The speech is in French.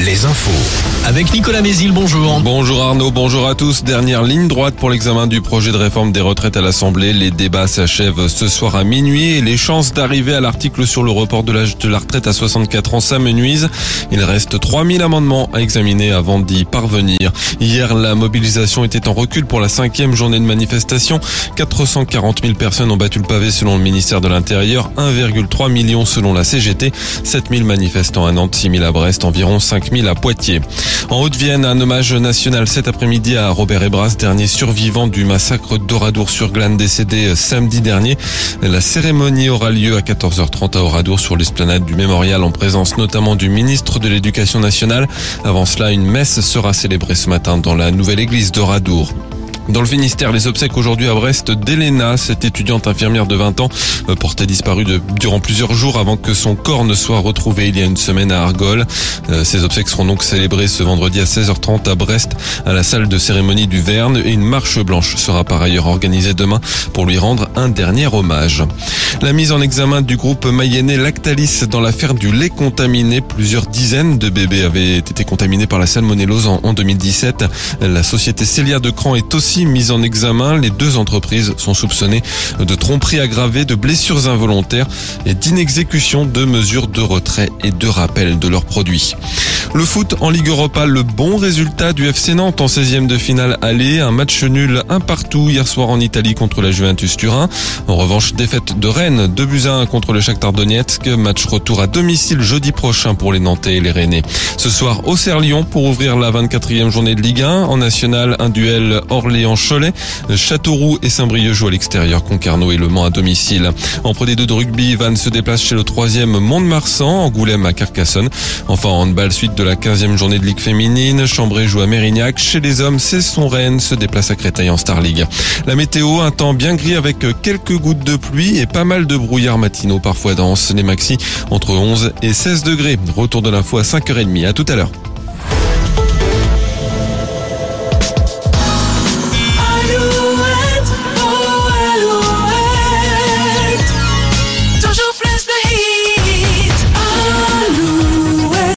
Les infos. Avec Nicolas Mézil, bonjour. Bonjour Arnaud, bonjour à tous. Dernière ligne droite pour l'examen du projet de réforme des retraites à l'Assemblée. Les débats s'achèvent ce soir à minuit et les chances d'arriver à l'article sur le report de l'âge de la retraite à 64 ans s'amenuisent. Il reste 3000 amendements à examiner avant d'y parvenir. Hier, la mobilisation était en recul pour la cinquième journée de manifestation. 440 000 personnes ont battu le pavé selon le ministère de l'Intérieur, 1,3 million selon la CGT, 7000 manifestants à Nantes, 6000 à Brest, environ 5000 à Poitiers. En Haute-Vienne, un hommage national cet après-midi à Robert Ebras, dernier survivant du massacre d'Oradour-sur-Glane décédé samedi dernier. La cérémonie aura lieu à 14h30 à Oradour sur l'esplanade du mémorial en présence notamment du ministre de l'Éducation nationale. Avant cela, une messe sera célébrée ce matin dans la nouvelle église d'Oradour. Dans le Finistère, les obsèques aujourd'hui à Brest d'Elena, cette étudiante infirmière de 20 ans, euh, portée disparue de, durant plusieurs jours avant que son corps ne soit retrouvé il y a une semaine à Argol. Euh, ces obsèques seront donc célébrées ce vendredi à 16h30 à Brest, à la salle de cérémonie du Verne et une marche blanche sera par ailleurs organisée demain pour lui rendre un dernier hommage. La mise en examen du groupe mayennais Lactalis dans l'affaire du lait contaminé. Plusieurs dizaines de bébés avaient été contaminés par la salmonellose en, en 2017. La société Célia de Cran est aussi mise en examen. Les deux entreprises sont soupçonnées de tromperie aggravée, de blessures involontaires et d'inexécution de mesures de retrait et de rappel de leurs produits. Le foot en Ligue Europa, le bon résultat du FC Nantes en 16e de finale aller, un match nul un partout hier soir en Italie contre la Juventus Turin. En revanche, défaite de Rennes, 2 buts à 1 contre le Shakhtar Donetsk, match retour à domicile jeudi prochain pour les Nantais et les Rennais. Ce soir, Auxerre-Lyon pour ouvrir la 24e journée de Ligue 1. En national, un duel Orléans-Cholet, Châteauroux et Saint-Brieuc jouent à l'extérieur, Concarneau et Le Mans à domicile. En Pro D2 de rugby, Vannes se déplace chez le 3e Mont-de-Marsan, Angoulême à Carcassonne. Enfin, en handball, suite de la 15e journée de Ligue féminine. Chambray joue à Mérignac. Chez les hommes, c'est son Rennes se déplace à Créteil en Star League. La météo, un temps bien gris avec quelques gouttes de pluie et pas mal de brouillards matinaux parfois denses. Les maxi entre 11 et 16 degrés. Retour de l'info à 5h30. À tout à l'heure.